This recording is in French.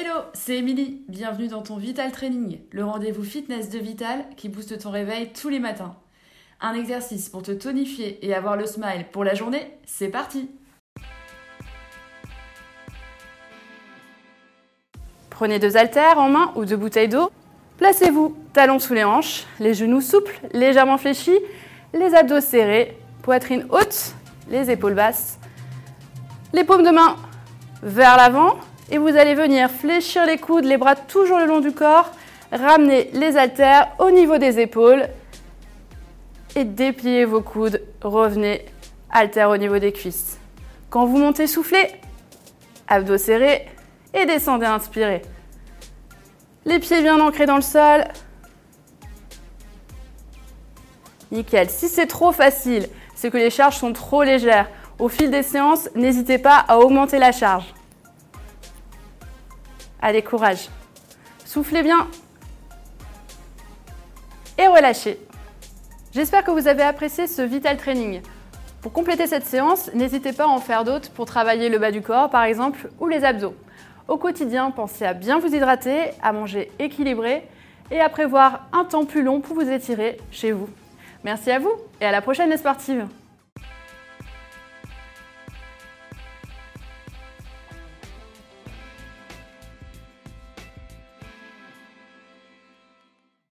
Hello, c'est Émilie. Bienvenue dans ton Vital Training, le rendez-vous fitness de Vital qui booste ton réveil tous les matins. Un exercice pour te tonifier et avoir le smile pour la journée, c'est parti Prenez deux haltères en main ou deux bouteilles d'eau. Placez-vous talons sous les hanches, les genoux souples, légèrement fléchis, les abdos serrés, poitrine haute, les épaules basses, les paumes de main vers l'avant et vous allez venir fléchir les coudes, les bras toujours le long du corps, ramener les haltères au niveau des épaules et dépliez vos coudes, revenez haltères au niveau des cuisses. Quand vous montez, soufflez, abdos serrés et descendez, inspirez. Les pieds bien ancrés dans le sol. Nickel. Si c'est trop facile, c'est que les charges sont trop légères. Au fil des séances, n'hésitez pas à augmenter la charge. Allez, courage. Soufflez bien. Et relâchez. J'espère que vous avez apprécié ce Vital Training. Pour compléter cette séance, n'hésitez pas à en faire d'autres pour travailler le bas du corps par exemple ou les abdos. Au quotidien, pensez à bien vous hydrater, à manger équilibré et à prévoir un temps plus long pour vous étirer chez vous. Merci à vous et à la prochaine les sportives